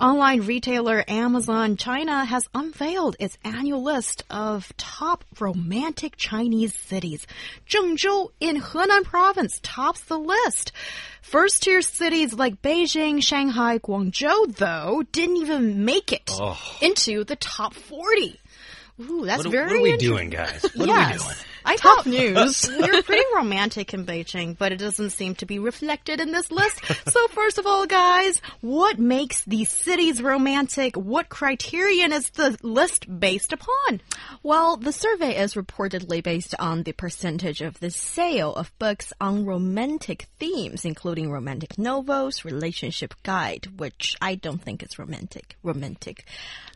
Online retailer Amazon China has unveiled its annual list of top romantic Chinese cities. Zhengzhou in Henan province tops the list. First tier cities like Beijing, Shanghai, Guangzhou, though, didn't even make it Oh. into the top 40. Ooh, that's What, very what are we doing, guys? What yes. are we doing? I Top thought news. we're pretty romantic in Beijing, but it doesn't seem to be reflected in this list. So first of all, guys, what makes these cities romantic? What criterion is the list based upon? Well, the survey is reportedly based on the percentage of the sale of books on romantic themes, including romantic novels, relationship guide, which I don't think is romantic. Romantic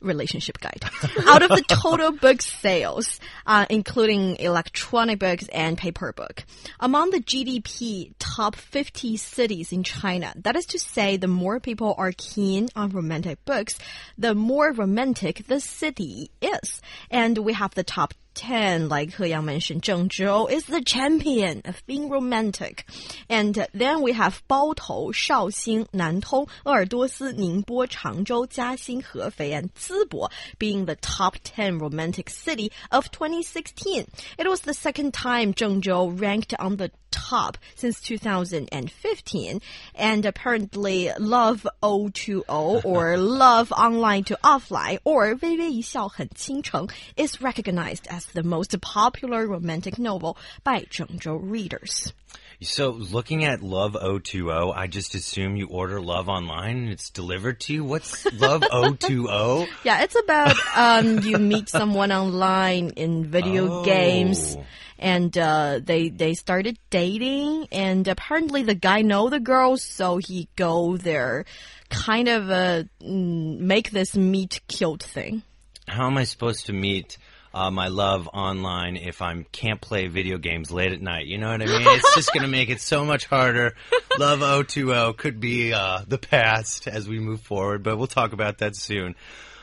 relationship guide. Out of the total book sales, uh, including electronic books and paper book, among the GDP top 50 cities in China, that is to say, the more people are keen on romantic books, the more romantic the city is. And we have the top 10, like He Yang mentioned, Zheng Zhou is the champion of being romantic. And then we have Bao Tou, Shaoxing, Nantong, Erduosi, Ningbo, Changzhou, Jiaxing, Hefei, and Zibo being the top 10 romantic city of 2016. It was the second time Zheng Zhou ranked on the top since 2015. And apparently Love O2O or Love Online to Offline or 微微一笑很倾城 is recognized as the most popular romantic novel by Zhengzhou readers. So, looking at Love O2O, I just assume you order love online and it's delivered to you. What's Love O2O? Yeah, it's about um, you meet someone online in video Oh. games, and uh, they they started dating, and apparently the guy know the girl, so he go there, kind of uh, make this meet cute thing. How am I supposed to meet uh, my love online if I can't play video games late at night? You know what I mean? It's just going to make it so much harder. Love O2O could be uh, the past as we move forward, but we'll talk about that soon.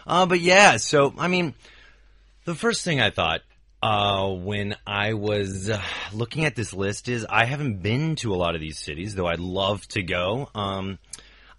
Uh, but yeah, so, I mean, the first thing I thought uh, when I was uh, looking at this list is I haven't been to a lot of these cities, though I'd love to go. Um,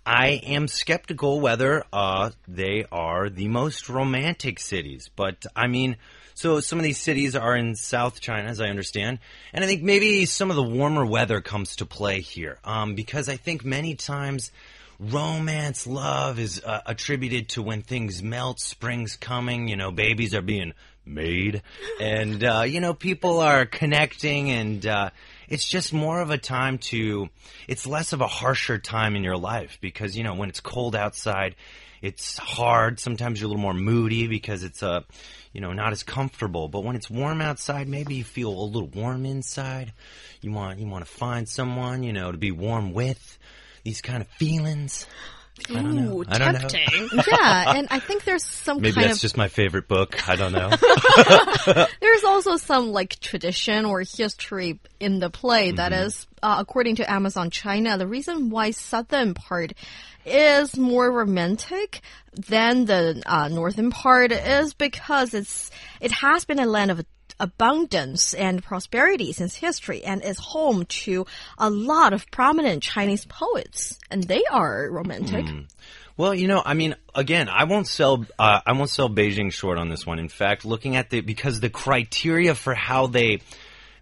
I am skeptical whether uh, they are the most romantic cities. But I mean, so some of these cities are in South China, as I understand, and I think maybe some of the warmer weather comes to play here. Um, because I think many times romance, love is uh, attributed to when things melt, spring's coming, you know, babies are being made, and uh, you know, people are connecting, and uh, it's just more of a time to. It's less of a harsher time in your life because you know when it's cold outside, it's hard. Sometimes you're a little more moody because it's uh, you know, not as comfortable. But when it's warm outside, maybe you feel a little warm inside. You want you want to find someone you know to be warm with. These kind of feelings. I don't know. Ooh, I don't know. tempting. Yeah, and I think there's some Maybe kind that's of just my favorite book. I don't know. There's also some like tradition or history in the play that is, uh, according to Amazon China, the reason why southern part is more romantic than the uh, northern part is because it's it has been a land of abundance and prosperity since history and is home to a lot of prominent Chinese poets and they are romantic. Well, you know, I mean, again, I won't sell. Uh, I won't sell Beijing short on this one. In fact, looking at the because the criteria for how they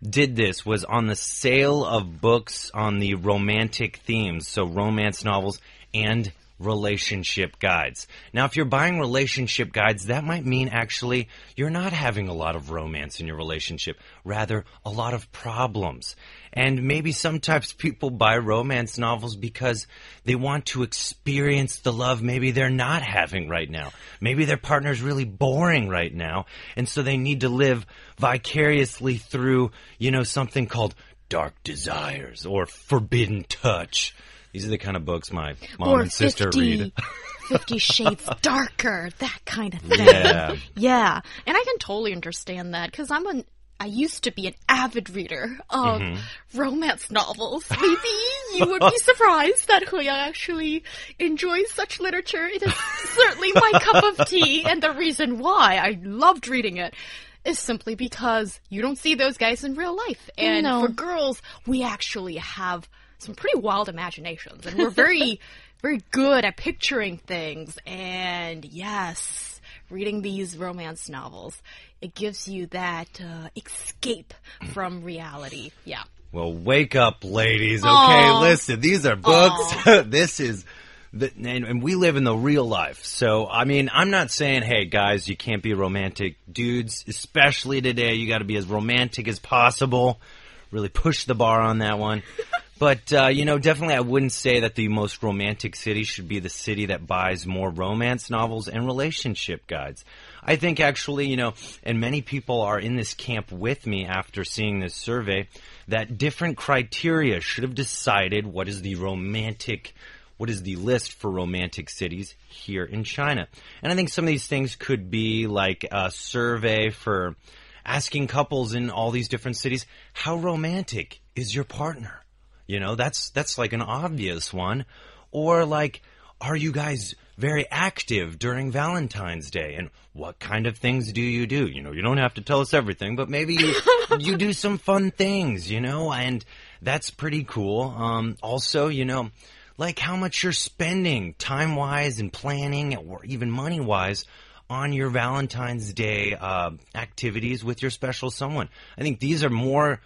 did this was on the sale of books on the romantic themes, so romance novels and relationship guides. Now, if you're buying relationship guides, that might mean actually you're not having a lot of romance in your relationship, rather a lot of problems. And maybe sometimes people buy romance novels because they want to experience the love maybe they're not having right now. Maybe their partner's really boring right now, and so they need to live vicariously through, you know, something called Dark Desires or Forbidden Touch. These are the kind of books my mom or and sister 50, read. 50 shades darker, that kind of thing. Yeah. Yeah. And I can totally understand that because I'm an I used to be an avid reader of mm-hmm. romance novels. Maybe you would be surprised that He Yang actually enjoys such literature. It is certainly my cup of tea, and the reason why I loved reading it is simply because you don't see those guys in real life. And No. for girls, we actually have some pretty wild imaginations, and we're very, very good at picturing things. And yes, reading these romance novels, it gives you that uh, escape from reality. Yeah. Well, wake up, ladies. Okay, Aw. listen, these are books. this is. The, and, and we live in the real life. So, I mean, I'm not saying, hey, guys, you can't be romantic. Dudes, especially today, you got to be as romantic as possible. Really push the bar on that one. But, uh, you know, definitely I wouldn't say that the most romantic city should be the city that buys more romance novels and relationship guides. I think actually, you know, and many people are in this camp with me after seeing this survey, that different criteria should have decided what is the romantic, what is the list for romantic cities here in China. And I think some of these things could be like a survey for asking couples in all these different cities, how romantic is your partner? You know, that's that's like an obvious one. Or like, are you guys very active during Valentine's Day? And what kind of things do you do? You know, you don't have to tell us everything, but maybe you, you do some fun things, you know, and that's pretty cool. Um, also, you know, like how much you're spending time wise and planning or even money wise on your Valentine's Day uh, activities with your special someone. I think these are more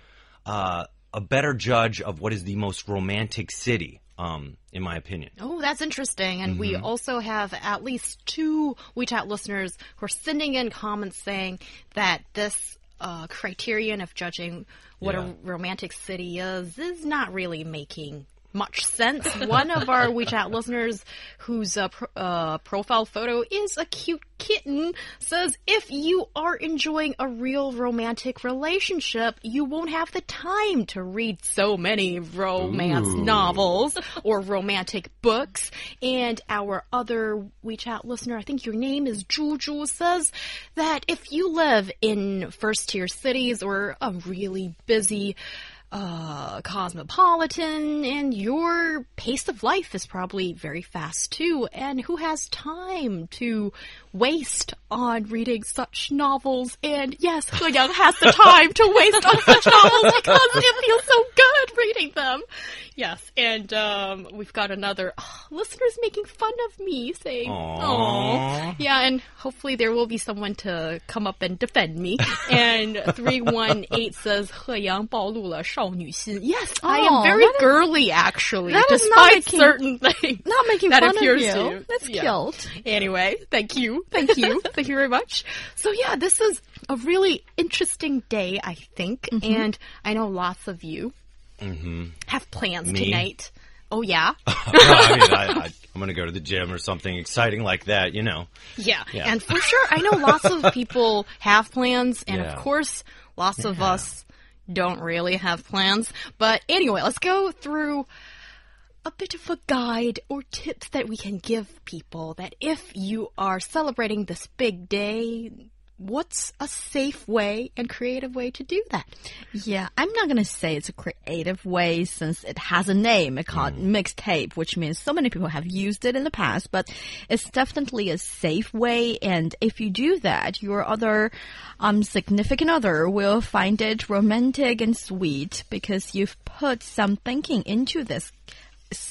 uh, a better judge of what is the most romantic city, um, in my opinion. Oh, that's interesting. And we also have at least two WeChat listeners who are sending in comments saying that this uh, criterion of judging what Yeah. a romantic city is is not really making much sense. One of our WeChat listeners, whose uh, pro uh, profile photo is a cute kitten, says if you are enjoying a real romantic relationship, you won't have the time to read so many romance novels or romantic books. And our other WeChat listener, I think your name is Juju, says that if you live in first tier cities or a really busy uh, cosmopolitan, and your pace of life is probably very fast too. And who has time to waste on reading such novels. And yes, He Yang has the time to waste on such novels because it feels so good reading them. Yes, and um, we've got another oh, listeners making fun of me saying, "Oh, yeah," and hopefully there will be someone to come up and defend me. and three one eight says, "He Yang Yes, oh, I am very girly is, actually, that despite is not making, certain things. Not making that fun appears of you. To you. That's yeah. cute. Anyway, thank you thank you, thank you very much. So yeah, this is a really interesting day, I think, Mm-hmm. and I know lots of you have plans Me? tonight. Oh yeah, Well, I mean, I, I, I'm going to go to the gym or something exciting like that, you know. yeah, Yeah. and for sure, I know lots of people have plans, and Yeah. of course, lots of us don't really have plans. But anyway, let's go through a bit of a guide or tips that we can give people that if you are celebrating this big day, what's a safe way and creative way to do that? Yeah, I'm not gonna say it's a creative way since it has a name. It's called mixtape, which means so many people have used it in the past, but it's definitely a safe way. And if you do that, your other um, significant other will find it romantic and sweet because you've put some thinking into this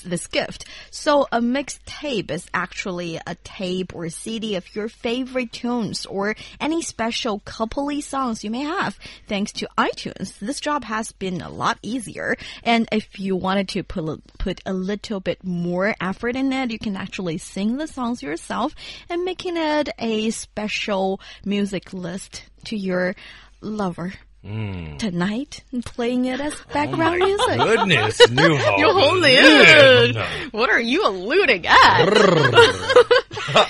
this gift. So a mixtape is actually a tape or CD of your favorite tunes or any special coupley songs you may have. Thanks to iTunes, this job has been a lot easier. And if you wanted to put put a little bit more effort in it, you can actually sing the songs yourself and making it a special music list to your lover. Tonight, and playing it as background music. Goodness, new You holy What are you alluding at?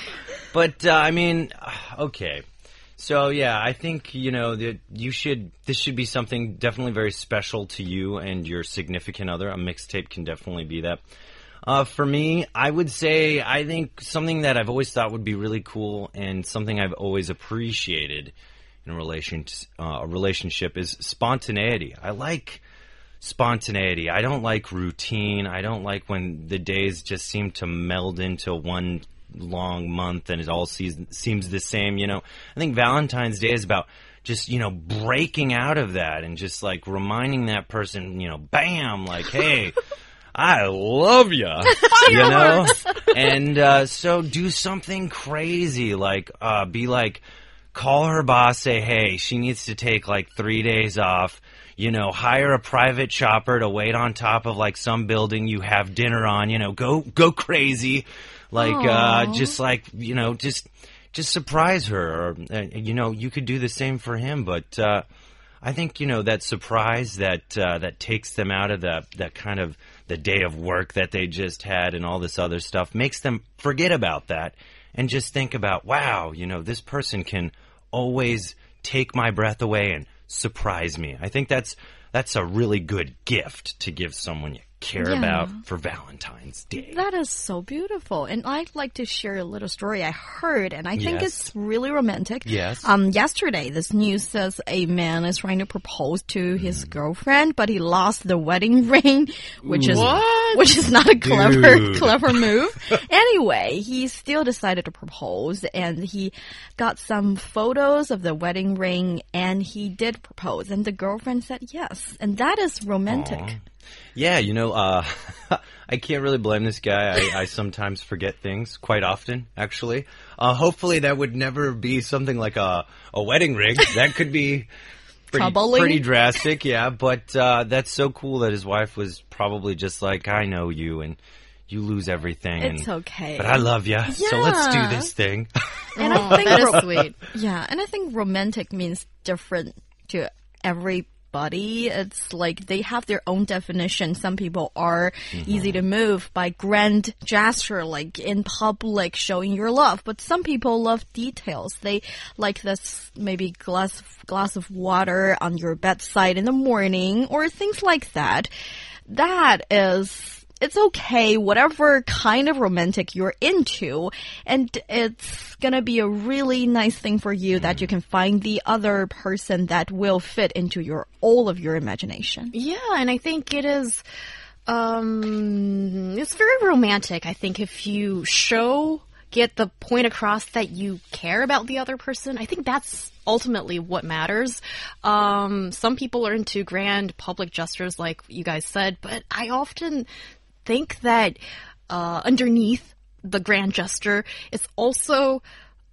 But uh, I mean, okay. So yeah, I think you know that you should. This should be something definitely very special to you and your significant other. A mixtape can definitely be that. Uh, for me, I would say I think something that I've always thought would be really cool and something I've always appreciated in a relation uh, a relationship is spontaneity. I like spontaneity. I don't like routine. I don't like when the days just seem to meld into one long month and it all sees, seems the same. You know, I think Valentine's Day is about just you know breaking out of that and just like reminding that person, you know, bam, like hey. I love you, you know, and uh, so do something crazy, like uh, be like, call her boss, say, hey, she needs to take like three days off. You know, hire a private chopper to wait on top of like some building you have dinner on. You know, go go crazy, like uh, just like you know, just just surprise her. Or uh, you know, you could do the same for him, but. Uh, I think you know that surprise that uh, that takes them out of the that kind of the day of work that they just had and all this other stuff makes them forget about that and just think about wow you know this person can always take my breath away and surprise me. I think that's that's a really good gift to give someone you care Yeah. about for Valentine's Day. That is so beautiful. And I'd like to share a little story I heard, and I think Yes. it's really romantic. Yes. Um, yesterday, this news says a man is trying to propose to his girlfriend, but he lost the wedding ring, which is What? which is not a clever Dude. clever move. anyway, he still decided to propose, and he got some photos of the wedding ring, and he did propose, and the girlfriend said yes, and that is romantic. Aw. Yeah, you know, uh, I can't really blame this guy. I, I sometimes forget things, quite often, actually. Uh, hopefully, that would never be something like a, a wedding ring. That could be pretty, Troubling. pretty drastic, yeah. But uh, that's so cool that his wife was probably just like, I know you, and you lose everything. It's and, okay. But I love you, so let's do Yeah. this thing. And Oh, I think that is sweet. Yeah, and I think romantic means different to everybody. It's like they have their own definition. Some people are mm-hmm. easy to move by grand gesture, like in public showing your love. But some people love details. They like this maybe glass glass of water on your bedside in the morning or things like that. That is it's okay, whatever kind of romantic you're into, and it's gonna be a really nice thing for you that you can find the other person that will fit into your all of your imagination. Yeah, and I think it is. Um, it's very romantic. I think if you show, get the point across that you care about the other person, I think that's ultimately what matters. Um, some people are into grand public gestures, like you guys said, but I often think that uh, underneath the grand gesture is also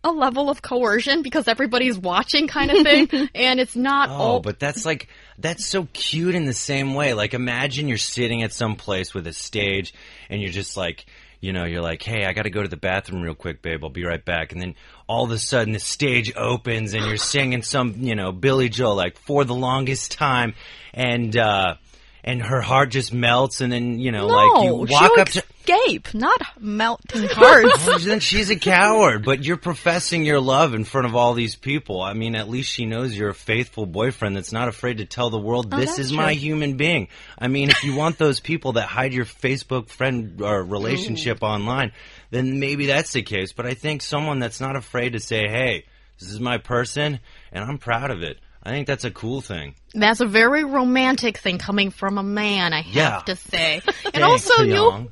a level of coercion because everybody's watching, kind of thing, and it's not Oh, all. but that's like that's so cute in the same way. Like imagine you're sitting at some place with a stage and you're just like you know, you're like, hey, I got to go to the bathroom real quick, babe. I'll be right back. And then all of a sudden, the stage opens and you're singing some, you know, Billy Joel, like for the longest time, and uh, and her heart just melts. And then you know, like you walk up to. escape, not melting hearts. Then she's a coward, but you're professing your love in front of all these people. I mean, at least she knows you're a faithful boyfriend that's not afraid to tell the world oh, this that's is my human being. I mean, if you want those people that hide your Facebook friend or relationship online, then maybe that's the case. But I think someone that's not afraid to say, "Hey, this is my person, and I'm proud of it." I think that's a cool thing. That's a very romantic thing coming from a man, I have Yeah. to say. And also, Niu, Young.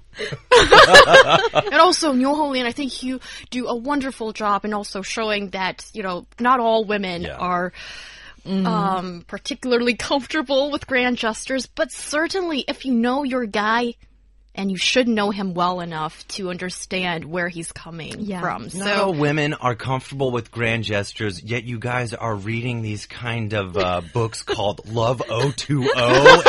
and also, Niu Holin, I think you do a wonderful job in also showing that, you know, not all women Yeah. are um, particularly comfortable with grand gestures, but certainly if you know your guy, and you should know him well enough to understand where he's coming Yeah. from. Not So, all women are comfortable with grand gestures, yet you guys are reading these kind of uh, books called Love O2O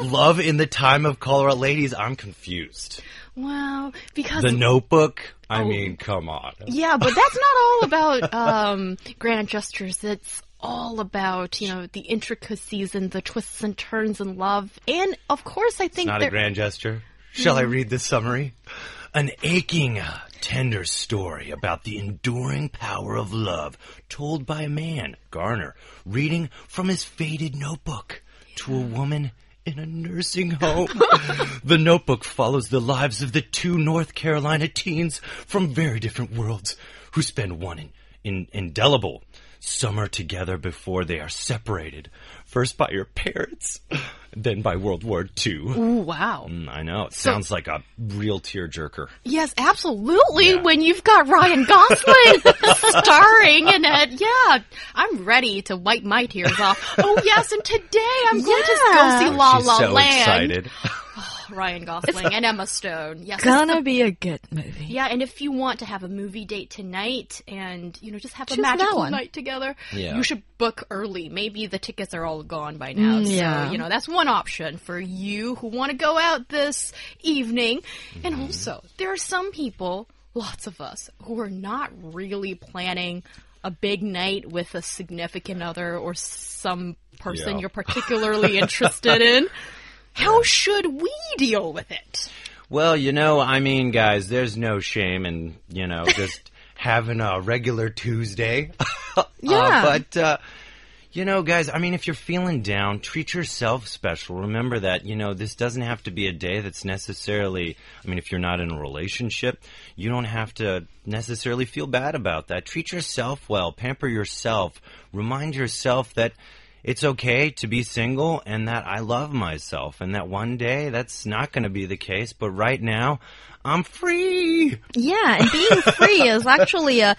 and Love in the Time of Cholera. Ladies, I'm confused. well, because The Notebook. I Oh. mean, come on. Yeah, but that's not all about um, grand gestures. It's all about you know the intricacies and the twists and turns in love, and of course, I think Not a grand gesture. Shall I read the summary? An aching, tender story about the enduring power of love told by a man, Garner, reading from his faded notebook to a woman in a nursing home. the notebook follows the lives of the two North Carolina teens from very different worlds who spend one in, in indelible summer together before they are separated. First by your parents, then by World War II. Ooh, wow. Mm, I know. It sounds like a real tearjerker. Yes, absolutely. Yeah. When you've got Ryan Gosling starring in it, yeah, I'm ready to wipe my tears off. Oh yes, and today I'm going to go see La She's La so Land. excited. Ryan Gosling and Emma Stone. Yes. Gonna be a good movie. Yeah, and if you want to have a movie date tonight and, you know, just have a Choose that magical one. night together, Yeah. you should book early. Maybe the tickets are all gone by now. Mm, so, yeah. you know, that's one option for you who want to go out this evening. And Mm-hmm. also, there are some people, lots of us, who are not really planning a big night with a significant other or some person Yeah. you're particularly interested in. How should we deal with it? Well, you know, I mean, guys, there's no shame in, you know, just having a regular Tuesday. Uh, Yeah. but, uh, you know, guys, I mean, if you're feeling down, treat yourself special. Remember that, you know, this doesn't have to be a day that's necessarily, I mean, if you're not in a relationship, you don't have to necessarily feel bad about that. Treat yourself well, pamper yourself, remind yourself that it's okay to be single and that I love myself and that one day that's not going to be the case, but right now I'm free. Yeah, and being free is actually a,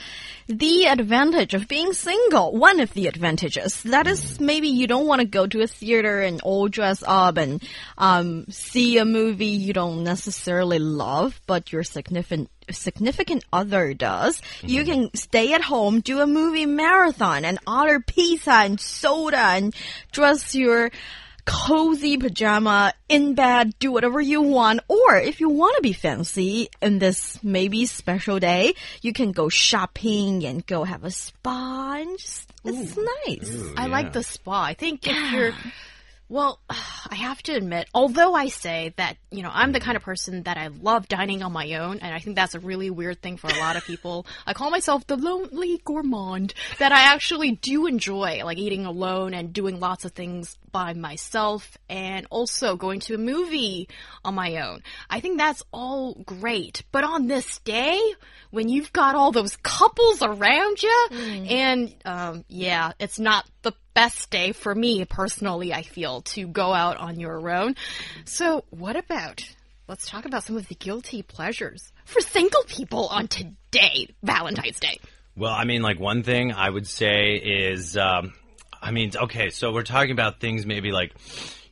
the advantage of being single. One of the advantages. That is maybe you don't want to go to a theater and all dress up and um, see a movie you don't necessarily love, but your significant significant other does. You can stay at home, do a movie marathon, and order pizza and soda, and dress your cozy pajama in bed, do whatever you want. Or if you want to be fancy in this maybe special day, you can go shopping and go have a spa and just, it's nice. I yeah. like the spa. I think if you're, well, I have to admit, although I say that, you know, I'm the kind of person that I love dining on my own, and I think that's a really weird thing for a lot of people. I call myself the lonely gourmand, that I actually do enjoy, like eating alone and doing lots of things by myself, and also going to a movie on my own. I think that's all great. But on this day, when you've got all those couples around you, and, um, yeah, it's not the best day for me personally, I feel, to go out on your own. So, what about let's talk about some of the guilty pleasures for single people on today, Valentine's Day. Well, I mean, like one thing I would say is, um, I mean, okay, so we're talking about things maybe like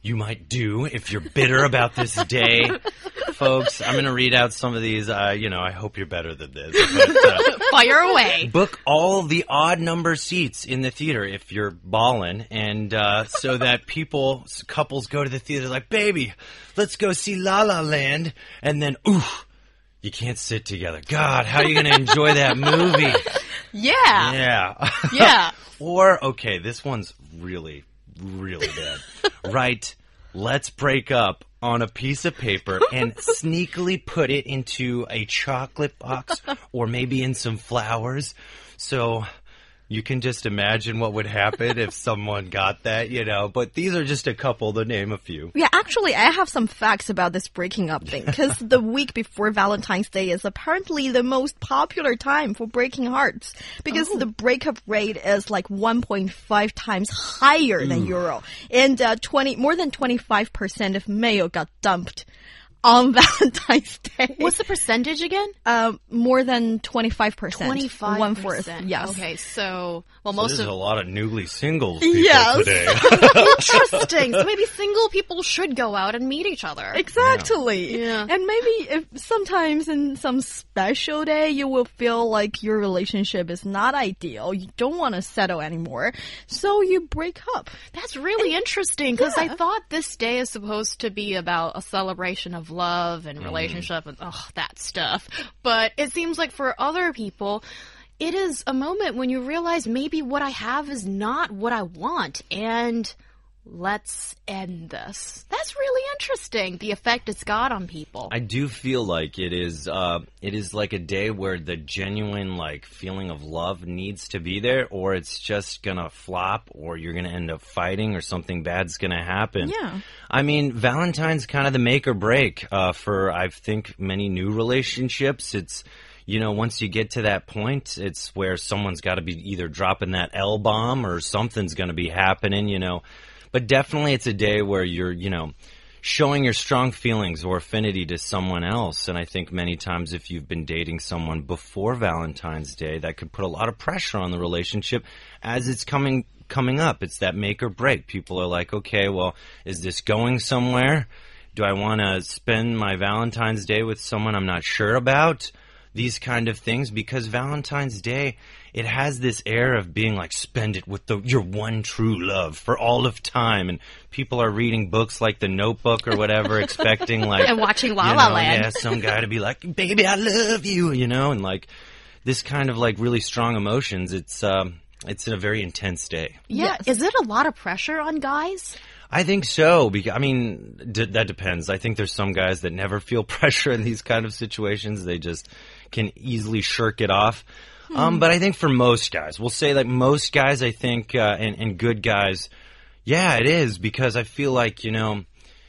you might do if you're bitter about this day. Folks, I'm going to read out some of these. Uh, you know, I hope you're better than this. But, uh, Fire away. book all the odd number seats in the theater if you're ballin', and uh, so that people, couples go to the theater like, baby, let's go see La La Land, and then, ooh, you can't sit together. God, how are you going to enjoy that movie? Yeah. Yeah. Yeah. or, okay, this one's really, really bad. Write, let's break up on a piece of paper and sneakily put it into a chocolate box or maybe in some flowers. So you can just imagine what would happen if someone got that, you know. But these are just a couple to name a few. Yeah, actually, I have some facts about this breaking up thing because the week before Valentine's Day is apparently the most popular time for breaking hearts because the breakup rate is like 1.5 times higher than Euro, and uh, 20 more than 25 percent of male got dumped on Valentine's Day. What's the percentage again? um, more than 25 percent? Twenty-five. one fourth. Yes. Okay, so well, So most there's of a lot of newly single people Yes. today. interesting. so maybe single people should go out and meet each other. Exactly. Yeah. And maybe if sometimes in some special day you will feel like your relationship is not ideal. You don't want to settle anymore. So you break up. That's really interesting because I thought this day is supposed to be about a celebration of love and mm-hmm. relationship and oh, that stuff. But it seems like for other people, it is a moment when you realize maybe what I have is not what I want and let's end this. That's really interesting, the effect it's got on people. I do feel like it is uh, it is like a day where the genuine like feeling of love needs to be there or it's just gonna flop or you're gonna end up fighting or something bad's gonna happen. Yeah. I mean Valentine's kind of the make or break uh, for I think many new relationships. It's you know, once you get to that point, it's where someone's got to be either dropping that L bomb or something's going to be happening, you know. But definitely it's a day where you're, you know, showing your strong feelings or affinity to someone else. And I think many times if you've been dating someone before Valentine's Day, that could put a lot of pressure on the relationship as it's coming coming up. It's that make or break. People are like, okay, well, is this going somewhere? Do I want to spend my Valentine's Day with someone I'm not sure about? These kind of things because Valentine's Day it has this air of being like spend it with the your one true love for all of time and people are reading books like the notebook or whatever expecting like and watching La you La know, Land. yeah some guy to be like baby i love you you know and like this kind of like really strong emotions it's um it's a very intense day Yeah. Yes. Is it a lot of pressure on guys? I think so. Because I mean, d- that depends. I think there's some guys that never feel pressure in these kind of situations. They just can easily shirk it off. Um, but I think for most guys, we'll say like most guys, I think, uh, and, and good guys, yeah, it is because I feel like you know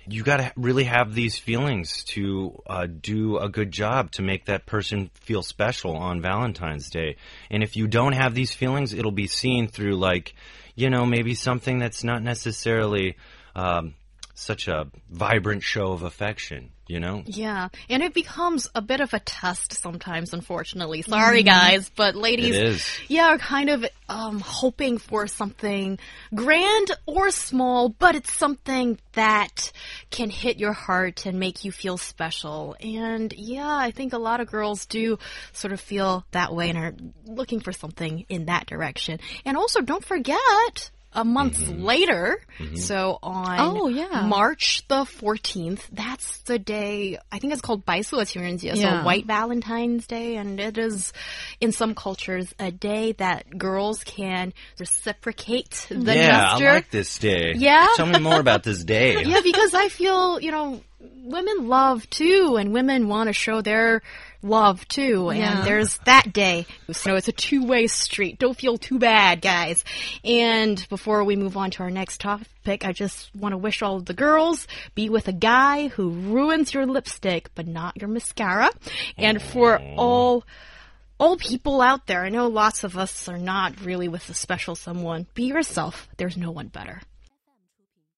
you got to really have these feelings to uh, do a good job to make that person feel special on Valentine's Day. And if you don't have these feelings, it'll be seen through like, you know, maybe something that's not necessarily um, such a vibrant show of affection. You know, Yeah, and it becomes a bit of a test sometimes, unfortunately. Sorry, guys, but ladies, yeah, are kind of um, hoping for something grand or small, but it's something that can hit your heart and make you feel special. And yeah, I think a lot of girls do sort of feel that way and are looking for something in that direction. And also, don't forget a month mm -hmm. later. Mm -hmm. So on oh, yeah. March the 14th, that's the day, I think it's called Baise Qingrenjie, yeah. so White Valentine's Day. And it is, in some cultures, a day that girls can reciprocate the yeah, gesture. Yeah, I like this day. Yeah. Tell me more about this day. yeah, because I feel, you know, women love too, and women want to show their love too. Yeah. And there's that day. So it's a two way street. Don't feel too bad, guys. And before we move on to our next topic, I just want to wish all of the girls be with a guy who ruins your lipstick, but not your mascara. And for all all people out there, I know lots of us are not really with a special someone. Be yourself. There's no one better.